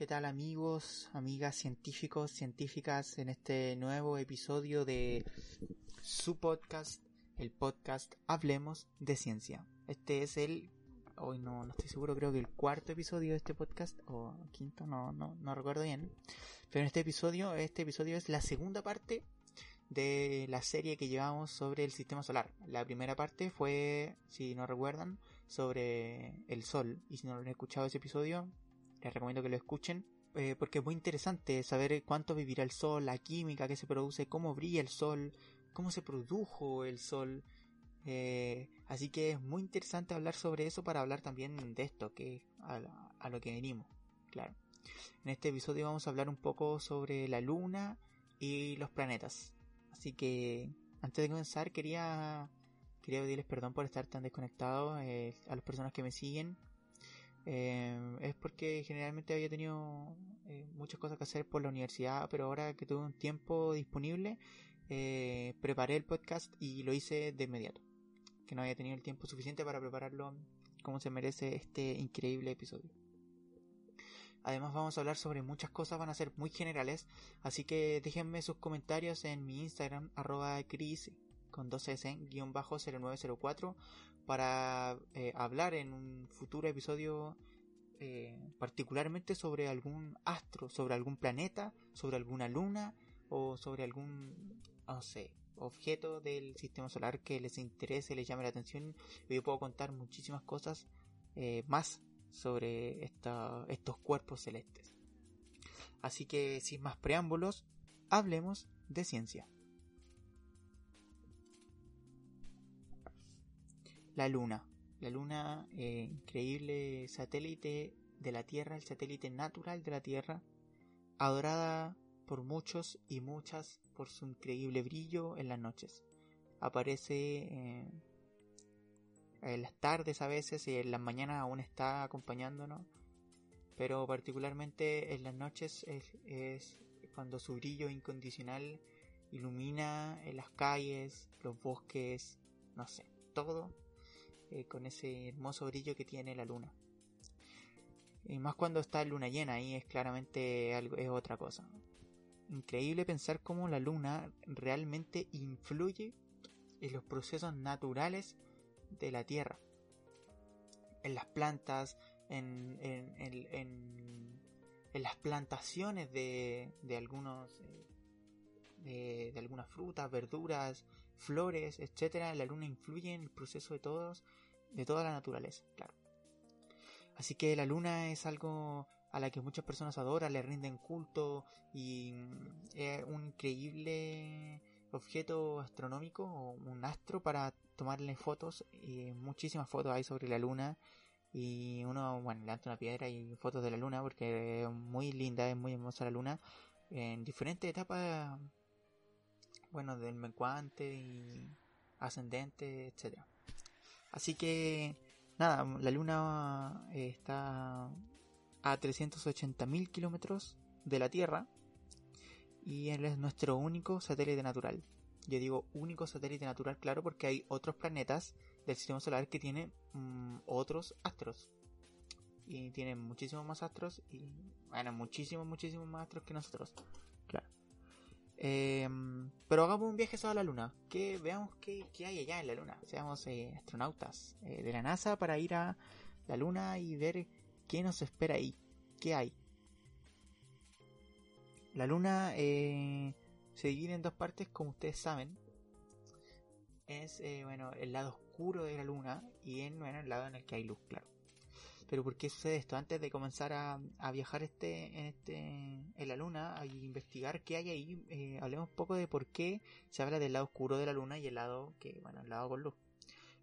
¿Qué tal amigos, amigas, científicos, científicas en este nuevo episodio de su podcast, el podcast Hablemos de Ciencia? Este es el, hoy no, no estoy seguro, creo que el cuarto episodio de este podcast, o quinto, no, no, no recuerdo bien. Pero en este episodio, este episodio es la segunda parte de la serie que llevamos sobre el sistema solar. La primera parte fue, si no recuerdan, sobre el Sol. Y si no lo han escuchado ese episodio, les recomiendo que lo escuchen. Eh, porque es muy interesante saber cuánto vivirá el Sol, la química que se produce, cómo brilla el Sol, cómo se produjo el Sol. Eh, así que es muy interesante hablar sobre eso para hablar también de esto, que a, a lo que venimos. Claro. En este episodio vamos a hablar un poco sobre la Luna y los planetas. Así que antes de comenzar quería quería pedirles perdón por estar tan desconectado eh, a las personas que me siguen. Eh, es porque generalmente había tenido eh, muchas cosas que hacer por la universidad, pero ahora que tuve un tiempo disponible, preparé el podcast y lo hice de inmediato. Que no había tenido el tiempo suficiente para prepararlo como se merece este increíble episodio. Además vamos a hablar sobre muchas cosas, van a ser muy generales, así que déjenme sus comentarios en mi Instagram, arroba cris con 2 s guion bajo 0904 para eh, hablar en un futuro episodio eh, particularmente sobre algún astro, sobre algún planeta, sobre alguna luna o sobre algún, no sé, objeto del sistema solar que les interese, les llame la atención. Yo puedo contar muchísimas cosas eh, más sobre estos cuerpos celestes. Así que sin más preámbulos, hablemos de ciencia. La Luna. La Luna, eh, increíble satélite de la Tierra, el satélite natural de la Tierra, adorada por muchos y muchas por su increíble brillo en las noches. Aparece eh, en las tardes a veces y en las mañanas aún está acompañándonos, pero particularmente en las noches es, cuando su brillo incondicional ilumina las calles, los bosques, no sé, todo eh, con ese hermoso brillo que tiene la luna. Y más cuando está luna llena, ahí es claramente algo, es otra cosa. Increíble pensar cómo la luna realmente influye en los procesos naturales de la tierra. En las plantas, en, en, las plantaciones de, de algunos eh, de, algunas frutas, verduras, flores, etcétera, la luna influye en el proceso de todos, de toda la naturaleza, claro. Así que la luna es algo a la que muchas personas adoran, le rinden culto y es un increíble objeto astronómico o un astro para tomarle fotos y muchísimas fotos hay sobre la luna y uno bueno levanta una piedra y fotos de la luna porque es muy linda es muy hermosa la luna en diferentes etapas bueno del menguante y ascendente etcétera así que nada la luna está a 380.000 kilómetros de la Tierra y él es nuestro único satélite natural yo digo único satélite natural, claro, porque hay otros planetas del sistema solar que tienen mm, otros astros. Y tienen muchísimos más astros y, bueno, muchísimos, muchísimos más astros que nosotros. Em, pero hagamos un viaje a la Luna. Que veamos qué, hay allá en la Luna. Seamos eh, astronautas eh, de la NASA para ir a la Luna y ver qué nos espera ahí. ¿Qué hay? La Luna eh, se divide en dos partes, como ustedes saben. Es, bueno, el lado oscuro de la luna y en, bueno, el lado en el que hay luz, claro. Pero ¿por qué sucede esto? Antes de comenzar a, viajar este, en, este, en la luna a investigar qué hay ahí, eh, hablemos un poco de por qué se habla del lado oscuro de la luna y el lado que, bueno, el lado con luz.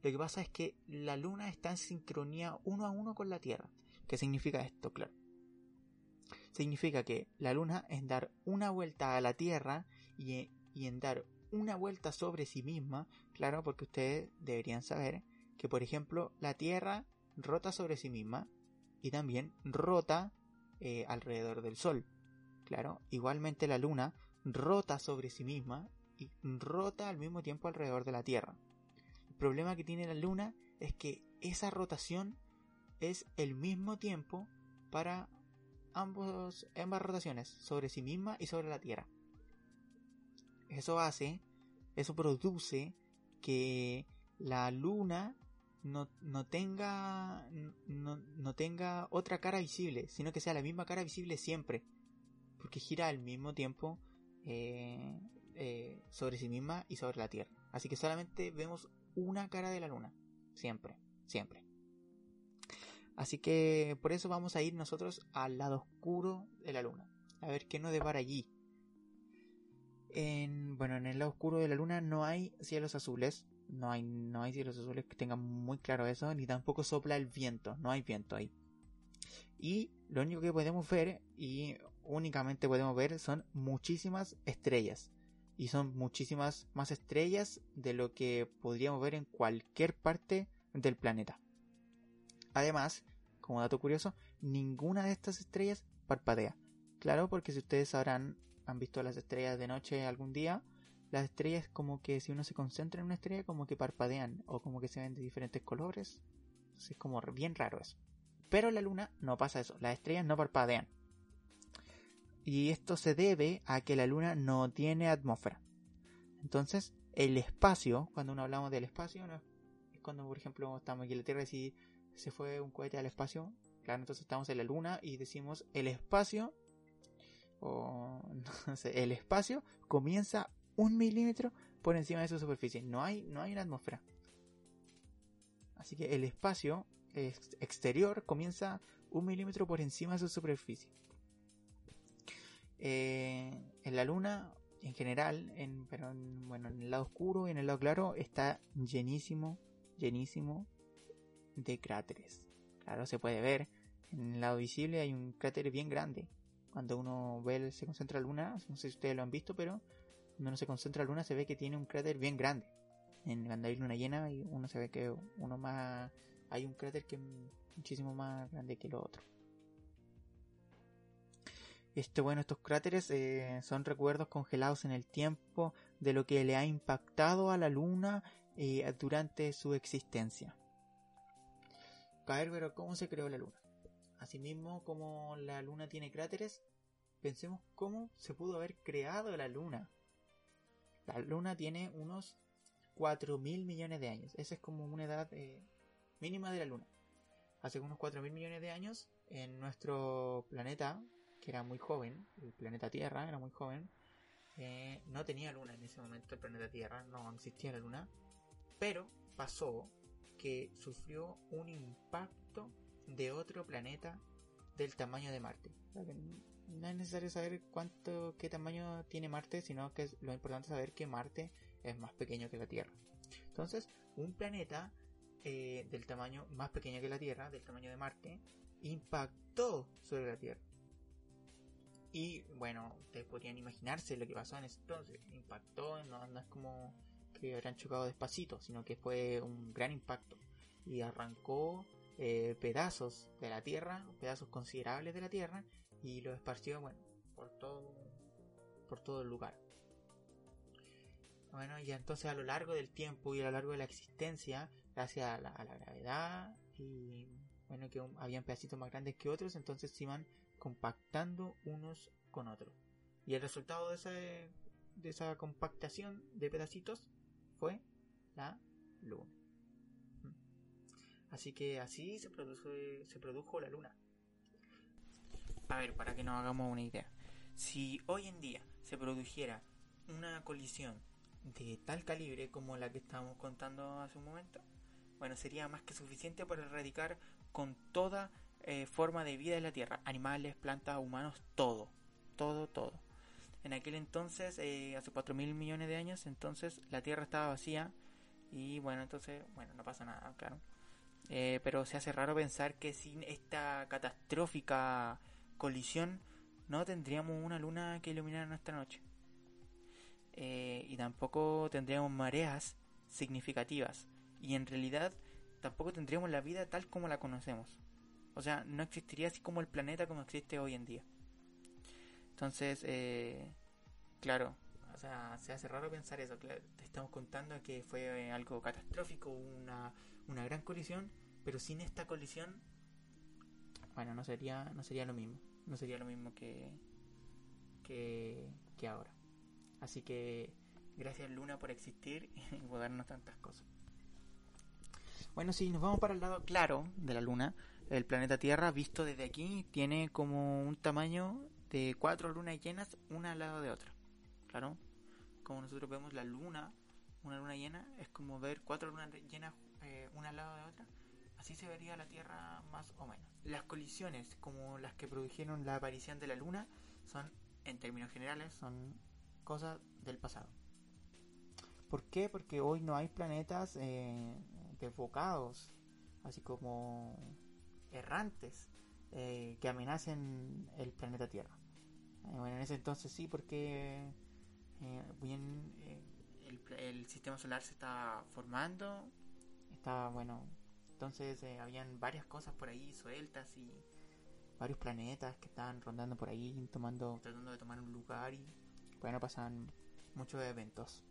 Lo que pasa es que la luna está en sincronía uno a uno con la Tierra. ¿Qué significa esto? Claro. Significa que la luna en dar una vuelta a la Tierra y, en dar una vuelta sobre sí misma, claro, porque ustedes deberían saber que, por ejemplo, la Tierra rota sobre sí misma y también rota eh, alrededor del Sol. Claro, igualmente la Luna rota sobre sí misma y rota al mismo tiempo alrededor de la Tierra. El problema que tiene la Luna es que esa rotación es el mismo tiempo para ambas rotaciones, sobre sí misma y sobre la Tierra. Eso hace, eso produce que la Luna no, tenga no, no, tenga otra cara visible, sino que sea la misma cara visible siempre, porque gira al mismo tiempo eh, eh, sobre sí misma y sobre la Tierra. Así que solamente vemos una cara de la Luna, siempre, siempre. Así que por eso vamos a ir nosotros al lado oscuro de la Luna, a ver qué nos depara allí. En, bueno, en el lado oscuro de la Luna no hay cielos azules, no hay, no hay cielos azules que tengan muy claro eso, ni tampoco sopla el viento, no hay viento ahí. Y lo único que podemos ver, y únicamente podemos ver, son muchísimas estrellas. Y son muchísimas más estrellas de lo que podríamos ver en cualquier parte del planeta. Además, como dato curioso, ninguna de estas estrellas parpadea. Claro, porque si ustedes sabrán, han visto las estrellas de noche algún día, las estrellas como que si uno se concentra en una estrella como que parpadean o como que se ven de diferentes colores. es como bien raro eso. Pero la luna no pasa eso, las estrellas no parpadean. Y esto se debe a que la luna no tiene atmósfera. Entonces, el espacio, cuando uno hablamos del espacio, es cuando por ejemplo estamos aquí en la Tierra y si se fue un cohete al espacio, claro, entonces estamos en la luna y decimos el espacio o no sé, el espacio comienza un milímetro por encima de su superficie. No hay, no hay una atmósfera. Así que el espacio exterior comienza un milímetro por encima de su superficie. Eh, en la luna, en general, en, pero en, bueno, en el lado oscuro y en el lado claro, está llenísimo, llenísimo de cráteres. Claro, se puede ver. En el lado visible hay un cráter bien grande. Cuando uno ve, se concentra la luna, no sé si ustedes lo han visto, pero uno se concentra la luna se ve que tiene un cráter bien grande. En, cuando hay luna llena uno se ve que uno más hay un cráter que es muchísimo más grande que lo otro. Este, bueno, estos cráteres eh, son recuerdos congelados en el tiempo de lo que le ha impactado a la luna eh, durante su existencia. Caer, pero ¿cómo se creó la luna? Asimismo, como la luna tiene cráteres, pensemos cómo se pudo haber creado la luna. La Luna tiene unos 4.000 millones de años. Esa es como una edad eh, mínima de la Luna. Hace unos 4.000 millones de años, en nuestro planeta, que era muy joven, el planeta Tierra era muy joven, eh, no tenía luna en ese momento el planeta Tierra, no existía la luna, pero pasó que sufrió un impacto de otro planeta del tamaño de Marte no es necesario saber cuánto, qué tamaño tiene Marte, sino que es lo importante saber que Marte es más pequeño que la Tierra. Entonces, un planeta eh, del tamaño más pequeño que la Tierra, del tamaño de Marte, impactó sobre la Tierra. Y bueno, ustedes podrían imaginarse lo que pasó en ese entonces. Impactó, no, no es como que habrán chocado despacito, sino que fue un gran impacto. Y arrancó eh, pedazos de la Tierra, pedazos considerables de la Tierra, y lo esparció, bueno, por todo, por todo el lugar. Bueno, y entonces a lo largo del tiempo y a lo largo de la existencia, gracias a la, gravedad y bueno, que habían pedacitos más grandes que otros, entonces se iban compactando unos con otros. Y el resultado de esa, de esa compactación de pedacitos fue la luna. Así que así se produjo, se produjo la luna. A ver, para que nos hagamos una idea. Si hoy en día se produjera una colisión de tal calibre como la que estábamos contando hace un momento, bueno, sería más que suficiente para erradicar con toda eh, forma de vida en la Tierra, animales, plantas, humanos, todo, todo, todo. En aquel entonces, eh, hace 4 mil millones de años, entonces la Tierra estaba vacía y bueno, entonces, bueno, no pasa nada, claro. Eh, pero se hace raro pensar que sin esta catastrófica colisión no tendríamos una luna que iluminara nuestra noche. Eh, y tampoco tendríamos mareas significativas. Y en realidad tampoco tendríamos la vida tal como la conocemos. O sea, no existiría así como el planeta como existe hoy en día. Entonces, eh, claro, o sea, se hace raro pensar eso. te estamos contando que fue algo catastrófico, una, una gran colisión, pero sin esta colisión bueno, no sería, no sería lo mismo. no sería lo mismo que, que, que ahora. Así que gracias Luna por existir y por tantas cosas. Bueno, si nos vamos para el lado claro de la Luna, el planeta Tierra visto desde aquí tiene como un tamaño de cuatro lunas llenas una al lado de otra. Claro, como nosotros vemos la Luna, una luna llena, es como ver cuatro lunas llenas eh, una al lado de otra. Así se vería la Tierra más o menos. Las colisiones, como las que produjeron la aparición de la Luna, son, en términos generales, son cosas del pasado. ¿Por qué? Porque hoy no hay planetas eh, desbocados, así como errantes, eh, que amenacen el planeta Tierra. Eh, bueno, en ese entonces sí, porque bien el, el, sistema solar se está formando, está bueno, entonces habían varias cosas por ahí sueltas y varios planetas que estaban rondando por ahí, tomando, tratando de tomar un lugar y bueno, pasan muchos eventos.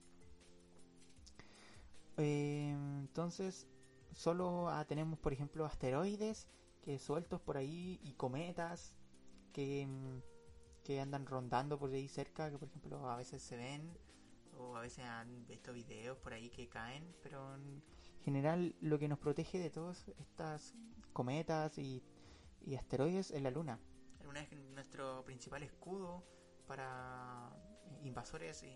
Eh, entonces, solo ah, tenemos, por ejemplo, asteroides que sueltos por ahí y cometas que, que andan rondando por ahí cerca, que por ejemplo a veces se ven o a veces han visto videos por ahí que caen, pero general lo que nos protege de todas estas cometas y, y asteroides es la Luna. La Luna es nuestro principal escudo para invasores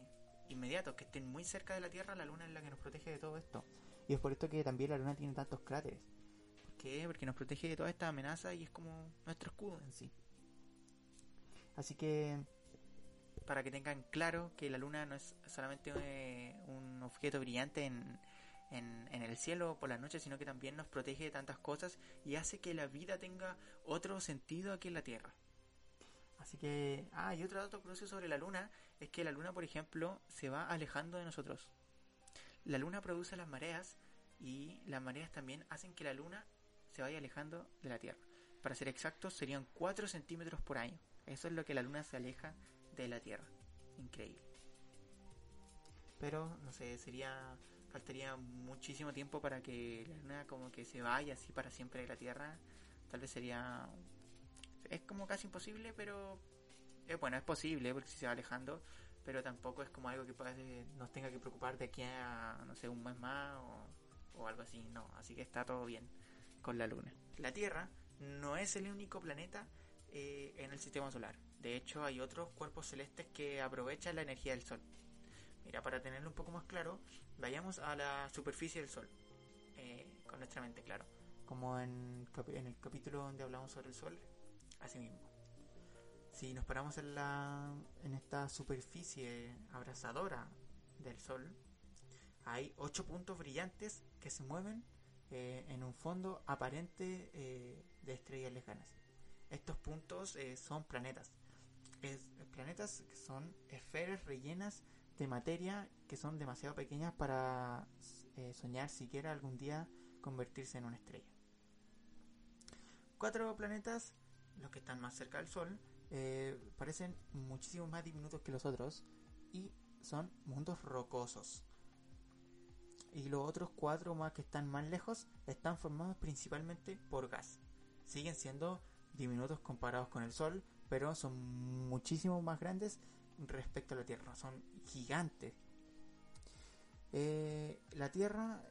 inmediatos que estén muy cerca de la Tierra, la Luna es la que nos protege de todo esto. Y es por esto que también la Luna tiene tantos cráteres. ¿Por qué? Porque nos protege de toda esta amenaza y es como nuestro escudo en sí. Así que, para que tengan claro que la Luna no es solamente eh, un objeto brillante en, en, el cielo por la noche, sino que también nos protege de tantas cosas y hace que la vida tenga otro sentido aquí en la Tierra. Así que, ah, y otro dato curioso sobre la luna es que la luna, por ejemplo, se va alejando de nosotros. La luna produce las mareas y las mareas también hacen que la luna se vaya alejando de la Tierra. Para ser exactos, serían 4 centímetros por año. Eso es lo que la luna se aleja de la Tierra. Increíble. Pero, no sé, sería. Faltaría muchísimo tiempo para que la luna como que se vaya así para siempre de la Tierra. Tal vez sería es como casi imposible, pero eh, bueno, es posible porque si se va alejando, pero tampoco es como algo que nos tenga que preocupar de aquí a, no sé, un mes más o, algo así, no, así que está todo bien con la Luna. La Tierra no es el único planeta eh, en el sistema solar, de hecho hay otros cuerpos celestes que aprovechan la energía del Sol. Mira, para tenerlo un poco más claro, vayamos a la superficie del Sol, eh, con nuestra mente, claro. Como en, en el capítulo donde hablamos sobre el Sol, Así mismo. Si nos paramos en, la, en esta superficie abrasadora del Sol, hay ocho puntos brillantes que se mueven eh, en un fondo aparente eh, de estrellas lejanas. Estos puntos son planetas. planetas que son esferas rellenas de materia que son demasiado pequeñas para soñar siquiera algún día convertirse en una estrella. Cuatro planetas los que están más cerca del Sol, eh, parecen muchísimo más diminutos que los otros y son mundos rocosos. Y los otros cuatro más que están más lejos están formados principalmente por gas. Siguen siendo diminutos comparados con el Sol, pero son muchísimo más grandes respecto a la Tierra. Son gigantes. Eh, la Tierra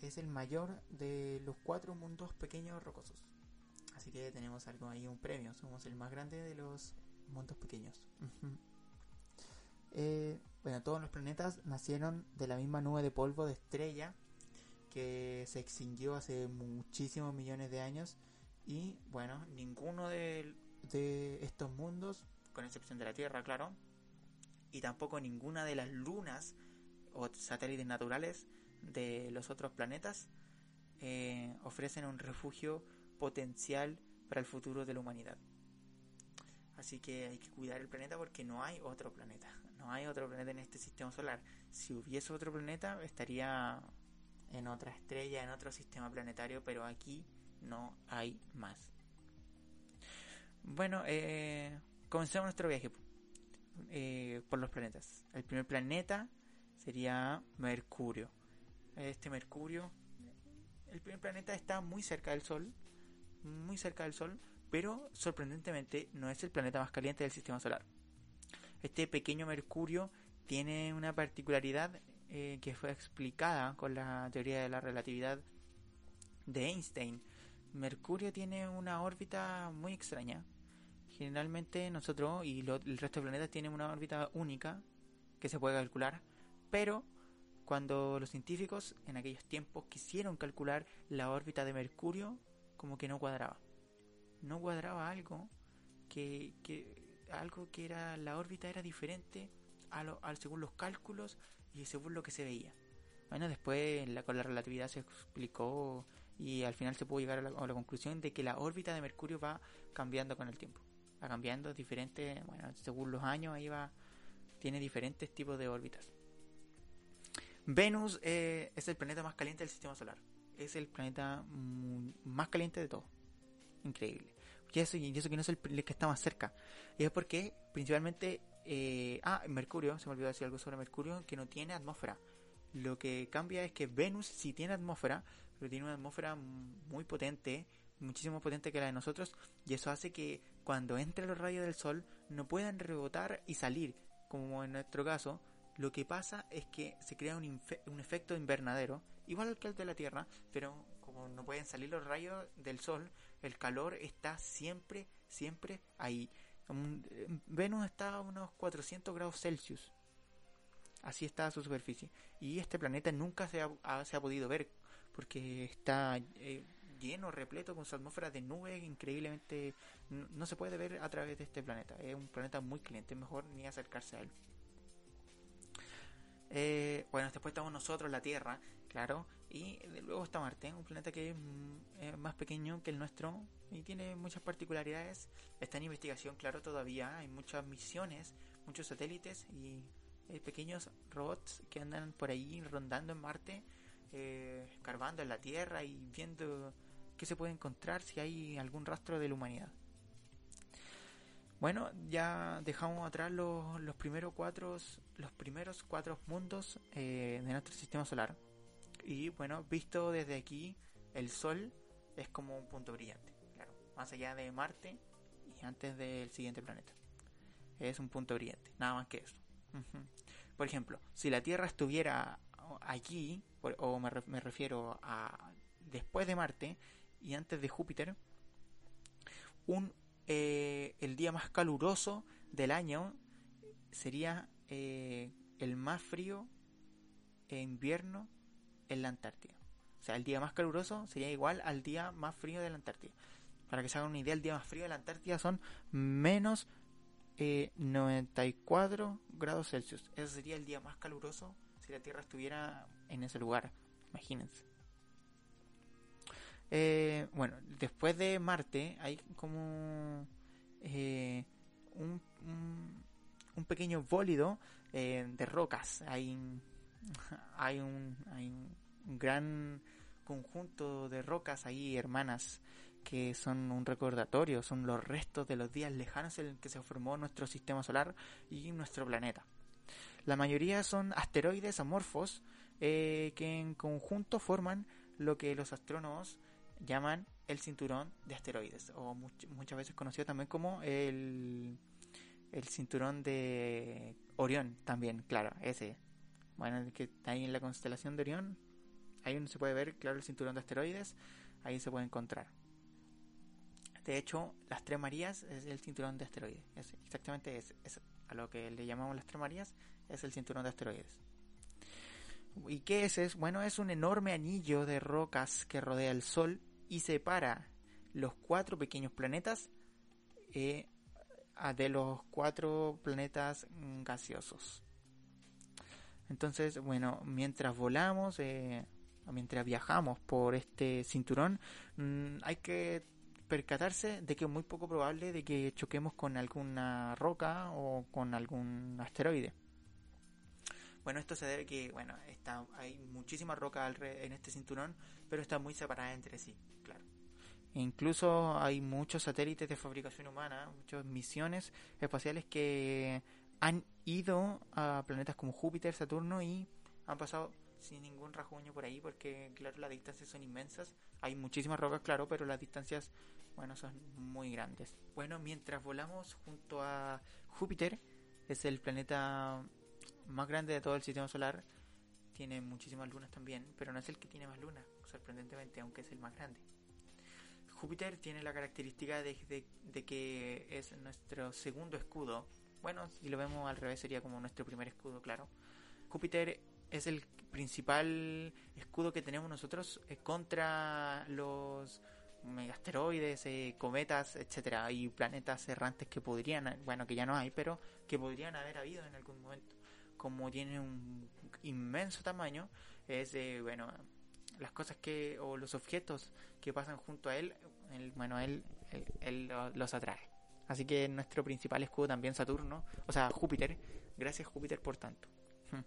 es el mayor de los cuatro mundos pequeños rocosos. Así que tenemos algo ahí, un premio. Somos el más grande de los mundos pequeños. Eh, bueno, todos los planetas nacieron de la misma nube de polvo de estrella que se extinguió hace muchísimos millones de años. Y bueno, ninguno de, de estos mundos, con excepción de la Tierra, claro, y tampoco ninguna de las lunas o satélites naturales de los otros planetas eh, ofrecen un refugio potencial para el futuro de la humanidad. Así que hay que cuidar el planeta porque no hay otro planeta. No hay otro planeta en este sistema solar. Si hubiese otro planeta, estaría en otra estrella, en otro sistema planetario, pero aquí no hay más. Bueno, eh, comencemos nuestro viaje eh, por los planetas. El primer planeta sería Mercurio. Este Mercurio, el primer planeta está muy cerca del Sol, muy cerca del Sol, pero sorprendentemente no es el planeta más caliente del sistema solar. Este pequeño Mercurio tiene una particularidad eh, que fue explicada con la teoría de la relatividad de Einstein. Mercurio tiene una órbita muy extraña. Generalmente nosotros y el resto de planetas tienen una órbita única que se puede calcular, pero cuando los científicos en aquellos tiempos quisieron calcular la órbita de Mercurio, como que no cuadraba. No cuadraba algo que, algo que era la órbita era diferente a lo, según los cálculos y según lo que se veía. Bueno, después con la relatividad se explicó y al final se pudo llegar a la, conclusión de que la órbita de Mercurio va cambiando con el tiempo. Va cambiando diferente, bueno, según los años ahí va, tiene diferentes tipos de órbitas. Venus eh, es el planeta más caliente del sistema solar. Es el planeta más caliente de todo. Increíble. Y eso, que no es el, que está más cerca. Y es porque principalmente... Eh, ah, Mercurio, se me olvidó decir algo sobre Mercurio, que no tiene atmósfera. Lo que cambia es que Venus sí tiene atmósfera, pero tiene una atmósfera muy potente, muchísimo potente que la de nosotros, y eso hace que cuando entren los rayos del Sol no puedan rebotar y salir, como en nuestro caso, lo que pasa es que se crea un, un efecto invernadero, igual que el de la Tierra, pero como no pueden salir los rayos del Sol, el calor está siempre, siempre ahí. Venus está a unos 400 grados Celsius. Así está su superficie. Y este planeta nunca se ha, se ha podido ver porque está eh, lleno, repleto con su atmósfera de nubes increíblemente... No, se puede ver a través de este planeta. Es un planeta muy caliente, mejor ni acercarse a él. Eh, bueno, después estamos nosotros, la Tierra, claro, y luego está Marte, un planeta que es, más pequeño que el nuestro y tiene muchas particularidades. Está en investigación, claro, todavía. Hay muchas misiones, muchos satélites y hay pequeños robots que andan por ahí rondando en Marte, eh, escarbando en la Tierra y viendo qué se puede encontrar si hay algún rastro de la humanidad. Bueno, ya dejamos atrás los, los primeros cuatro los primeros cuatro mundos eh, de nuestro sistema solar. Y bueno, visto desde aquí, el Sol es como un punto brillante, más allá de Marte y antes del siguiente planeta. Es un punto brillante, nada más que eso. Por ejemplo, si la Tierra estuviera allí, o me refiero a después de Marte y antes de Júpiter, un eh, el día más caluroso del año sería eh, el más frío en invierno en la Antártida. O sea, el día más caluroso sería igual al día más frío de la Antártida. Para que se hagan una idea, el día más frío de la Antártida son menos 94 eh, grados Celsius. Ese sería el día más caluroso si la Tierra estuviera en ese lugar. Imagínense. Eh, bueno, después de Marte hay como eh, un, pequeño bólido eh, de rocas. Hay, hay, un, hay un gran conjunto de rocas ahí, hermanas, que son un recordatorio, son los restos de los días lejanos en que se formó nuestro sistema solar y nuestro planeta. La mayoría son asteroides amorfos que en conjunto forman lo que los astrónomos llaman el cinturón de asteroides, o muchas veces conocido también como el, el cinturón de Orión, también, claro, ese. Bueno, que ahí en la constelación de Orión, ahí uno se puede ver, claro, el cinturón de asteroides, ahí se puede encontrar. De hecho, las tres Marías es el cinturón de asteroides, es exactamente es, es a lo que le llamamos las tres Marías, es el cinturón de asteroides. ¿Y qué es? Bueno, es un enorme anillo de rocas que rodea el Sol y separa los cuatro pequeños planetas eh, de los cuatro planetas gaseosos. Entonces, bueno, mientras volamos, eh, mientras viajamos por este cinturón, mm, hay que percatarse de que es muy poco probable de que choquemos con alguna roca o con algún asteroide. Bueno, esto se debe que, bueno, está, hay muchísimas rocas en este cinturón, pero están muy separadas entre sí. Incluso hay muchos satélites de fabricación humana, muchas misiones espaciales que han ido a planetas como Júpiter, Saturno y han pasado sin ningún rasguño por ahí, porque claro, las distancias son inmensas. Hay muchísimas rocas, claro, pero las distancias, bueno, son muy grandes. Bueno, mientras volamos junto a Júpiter, es el planeta más grande de todo el sistema solar. Tiene muchísimas lunas también, pero no es el que tiene más lunas, sorprendentemente, aunque es el más grande. Júpiter tiene la característica de, que es nuestro segundo escudo. Bueno, si lo vemos al revés sería como nuestro primer escudo, claro. Júpiter es el principal escudo que tenemos nosotros eh, contra los megasteroides, eh, cometas, etcétera, y planetas errantes que podrían, bueno, que ya no hay, pero que podrían haber habido en algún momento. Como tiene un inmenso tamaño, es eh, bueno, las cosas que o los objetos que pasan junto a él, bueno, él, él, los atrae. Así que nuestro principal escudo también Saturno, o sea, Júpiter. Gracias Júpiter por tanto.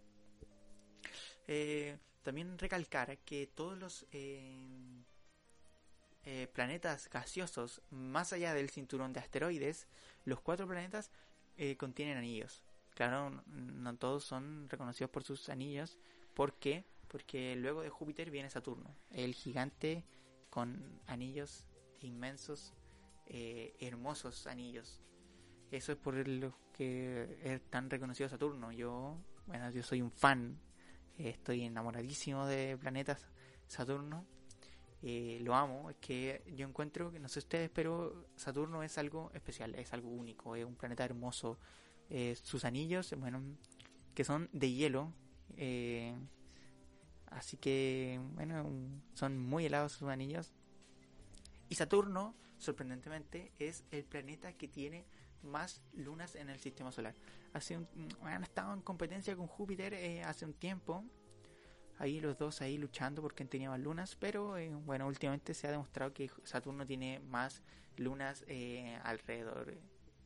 Eh, también recalcar que todos los eh, eh, planetas gaseosos, más allá del cinturón de asteroides, los cuatro planetas contienen anillos. Claro, no todos son reconocidos por sus anillos. ¿Por qué? Porque luego de Júpiter viene Saturno, el gigante con anillos inmensos, hermosos anillos. Eso es por lo que es tan reconocido Saturno. Yo, bueno, yo soy un fan estoy enamoradísimo de planetas Saturno. Eh, lo amo, es que yo encuentro no sé ustedes, pero Saturno es algo especial, es algo único, es un planeta hermoso. Eh, sus anillos, bueno, que son de hielo, eh, así que, bueno, son muy helados sus anillos. Y Saturno, sorprendentemente, es el planeta que tiene más lunas en el sistema solar. Hace un, han estado en competencia con Júpiter eh, hace un tiempo. Ahí los dos ahí luchando porque tenía más lunas, pero bueno, últimamente se ha demostrado que Saturno tiene más lunas eh, alrededor,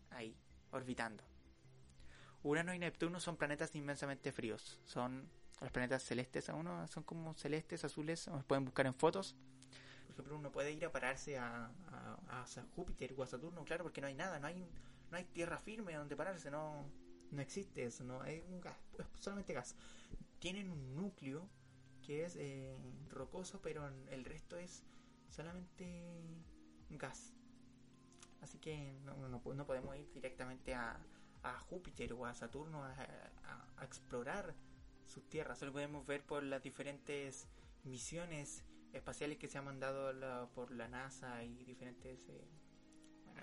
ahí, orbitando. Urano y Neptuno son planetas inmensamente fríos. Son los planetas celestes a uno, son como celestes, azules, pueden buscar en fotos. Por ejemplo, uno puede ir a pararse a, Júpiter o a Saturno, claro, porque no hay nada, no hay no hay tierra firme donde pararse, no, no existe eso, no hay un gas, es solamente gas. Tienen un núcleo que es eh, rocoso, pero el resto es solamente gas. Así que no podemos ir directamente a, a, Júpiter o a Saturno a, explorar sus tierras. Solo podemos ver por las diferentes misiones espaciales que se han mandado por la NASA y diferentes eh,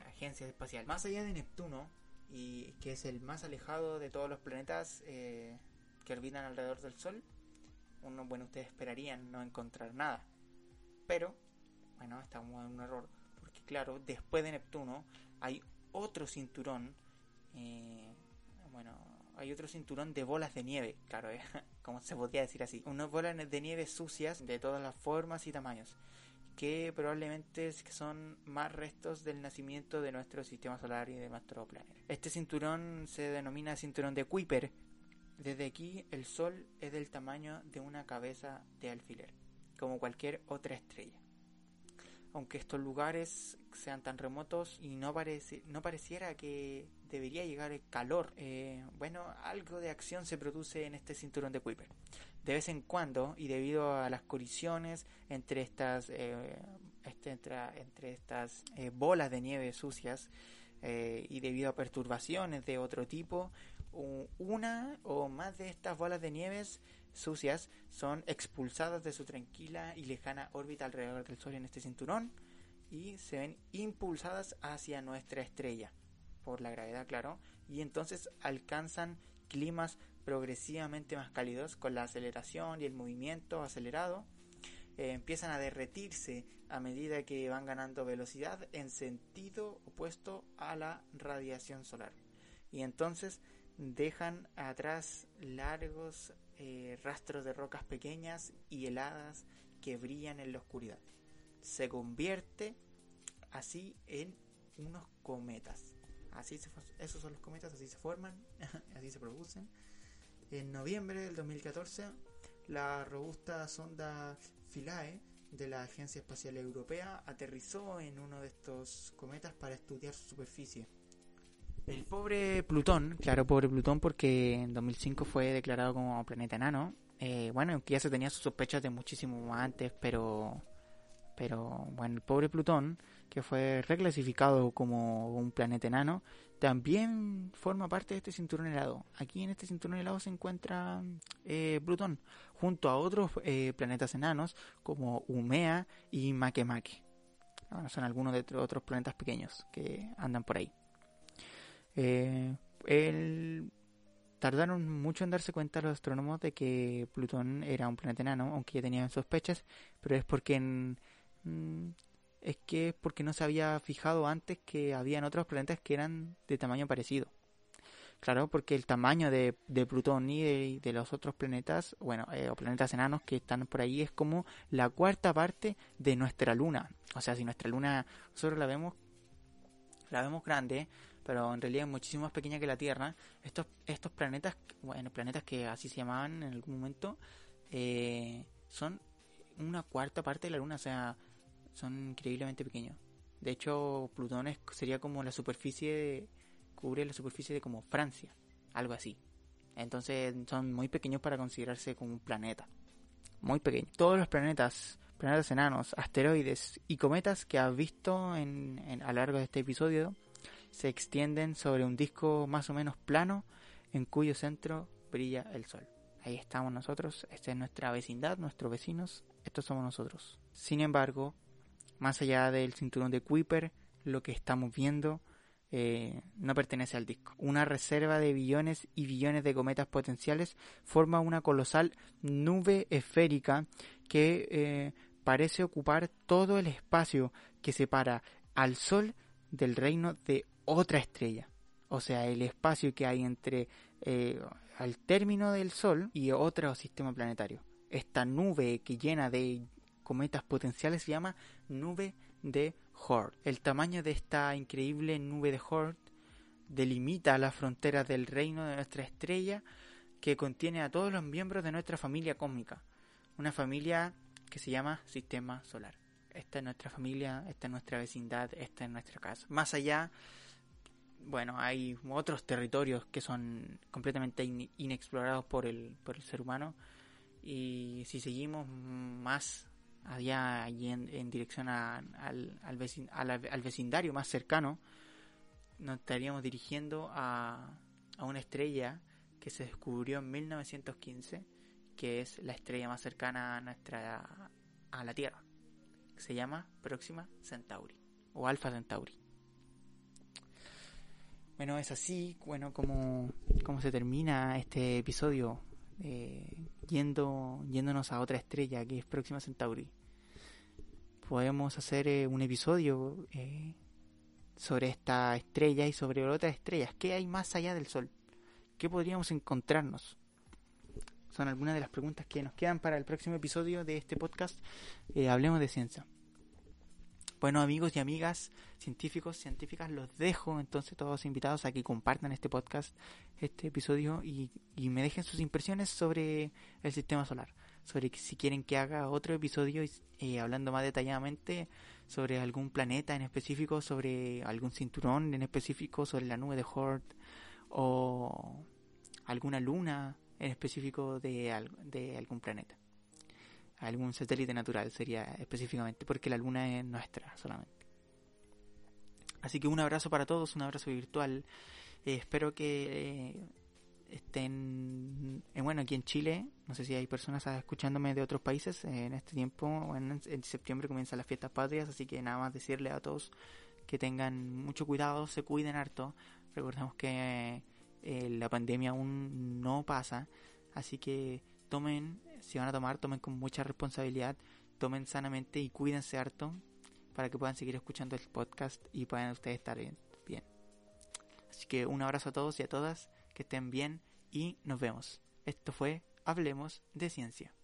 agencia espacial. Más allá de Neptuno, y que es el más alejado de todos los planetas eh, que orbitan alrededor del Sol, uno, bueno, ustedes esperarían no encontrar nada. Pero, bueno, estamos en un error, porque claro, después de Neptuno hay otro cinturón, eh, bueno, hay otro cinturón de bolas de nieve, claro, eh, como se podría decir así, unas bolas de nieve sucias de todas las formas y tamaños que probablemente son más restos del nacimiento de nuestro sistema solar y de nuestro planeta. Este cinturón se denomina cinturón de Kuiper. Desde aquí el Sol es del tamaño de una cabeza de alfiler, como cualquier otra estrella. Aunque estos lugares sean tan remotos y no, parece, no pareciera que debería llegar el calor, eh, bueno, algo de acción se produce en este cinturón de Kuiper. De vez en cuando y debido a las colisiones entre estas eh, este, entre, estas eh, bolas de nieve sucias y debido a perturbaciones de otro tipo una o más de estas bolas de nieves sucias son expulsadas de su tranquila y lejana órbita alrededor del Sol en este cinturón y se ven impulsadas hacia nuestra estrella por la gravedad, claro, y entonces alcanzan climas progresivamente más cálidos con la aceleración y el movimiento acelerado. Eh, empiezan a derretirse a medida que van ganando velocidad en sentido opuesto a la radiación solar. Y entonces dejan atrás largos eh, rastros de rocas pequeñas y heladas que brillan en la oscuridad. Se convierte así en unos cometas. Así se, esos son los cometas, así se forman, así se producen. En noviembre del 2014, la robusta sonda Philae de la Agencia Espacial Europea aterrizó en uno de estos cometas para estudiar su superficie. El pobre Plutón, claro, pobre Plutón porque en 2005 fue declarado como planeta enano, eh, bueno, aunque ya se tenía sus sospechas de muchísimo antes, pero, pero bueno, el pobre Plutón, que fue reclasificado como un planeta enano, también forma parte de este cinturón helado. Aquí en este cinturón helado se encuentra eh, Plutón, junto a otros eh, planetas enanos como Umea y Makemake. Bueno, son algunos de otros planetas pequeños que andan por ahí. Eh, tardaron mucho en darse cuenta los astrónomos de que Plutón era un planeta enano, aunque ya tenían sospechas, pero es porque mm, es que es porque no se había fijado antes que habían otros planetas que eran de tamaño parecido. Claro, porque el tamaño de, de Plutón y de, los otros planetas, bueno, eh, o planetas enanos que están por ahí, es como la cuarta parte de nuestra luna. O sea, si nuestra luna nosotros la vemos, la vemos grande, pero en realidad es muchísimo más pequeña que la Tierra. Estos, estos planetas, bueno, planetas que así se llamaban en algún momento, eh, son una cuarta parte de la Luna, o sea, son increíblemente pequeños. De hecho, Plutón sería como la superficie, cubre la superficie de como Francia, algo así. Entonces son muy pequeños para considerarse como un planeta. Muy pequeño. Todos los planetas, planetas enanos, asteroides y cometas que has visto en, a lo largo de este episodio se extienden sobre un disco más o menos plano en cuyo centro brilla el sol. Ahí estamos nosotros, esta es nuestra vecindad, nuestros vecinos, estos somos nosotros. Sin embargo, más allá del cinturón de Kuiper, lo que estamos viendo eh, no pertenece al disco. Una reserva de billones y billones de cometas potenciales forma una colosal nube esférica que eh, parece ocupar todo el espacio que separa al Sol del reino de otra estrella. O sea, el espacio que hay entre eh, al término del Sol y otro sistema planetario. Esta nube que llena de cometas potenciales se llama nube de Hort. El tamaño de esta increíble nube de Hort delimita las fronteras del reino de nuestra estrella que contiene a todos los miembros de nuestra familia cósmica. Una familia que se llama Sistema Solar. Esta es nuestra familia, esta es nuestra vecindad, esta es nuestra casa. Más allá, bueno, hay otros territorios que son completamente inexplorados por el, por el ser humano. Y si seguimos más allá allí en, dirección al, al, vecindario más cercano, nos estaríamos dirigiendo a, a una estrella que se descubrió en 1915, que es la estrella más cercana a nuestra a la Tierra. se llama Próxima Centauri o Alpha Centauri. Bueno, es así, bueno, como, se termina este episodio eh, yendo, yéndonos a otra estrella que es Próxima Centauri. Podemos hacer eh, un episodio eh, sobre esta estrella y sobre otras estrellas. ¿Qué hay más allá del Sol? ¿Qué podríamos encontrarnos? Son algunas de las preguntas que nos quedan para el próximo episodio de este podcast. Hablemos de ciencia. Bueno, amigos y amigas, científicos, científicas, los dejo entonces todos invitados a que compartan este podcast, este episodio y, me dejen sus impresiones sobre el sistema solar. Sobre si quieren que haga otro episodio eh, hablando más detalladamente sobre algún planeta en específico, sobre algún cinturón en específico, sobre la nube de Hort o alguna luna en específico de, de algún planeta algún satélite natural sería específicamente, porque la luna es nuestra solamente. Así que un abrazo para todos, un abrazo virtual. Eh, espero que eh, estén, eh, bueno, aquí en Chile, no sé si hay personas escuchándome de otros países en este tiempo, en, septiembre comienzan las fiestas patrias, así que nada más decirle a todos que tengan mucho cuidado, se cuiden harto. Recordemos que la pandemia aún no pasa, así que tomen, si van a tomar, tomen con mucha responsabilidad, tomen sanamente y cuídense harto para que puedan seguir escuchando el podcast y puedan ustedes estar bien. bien. Así que un abrazo a todos y a todas, que estén bien y nos vemos. Esto fue Hablemos de Ciencia.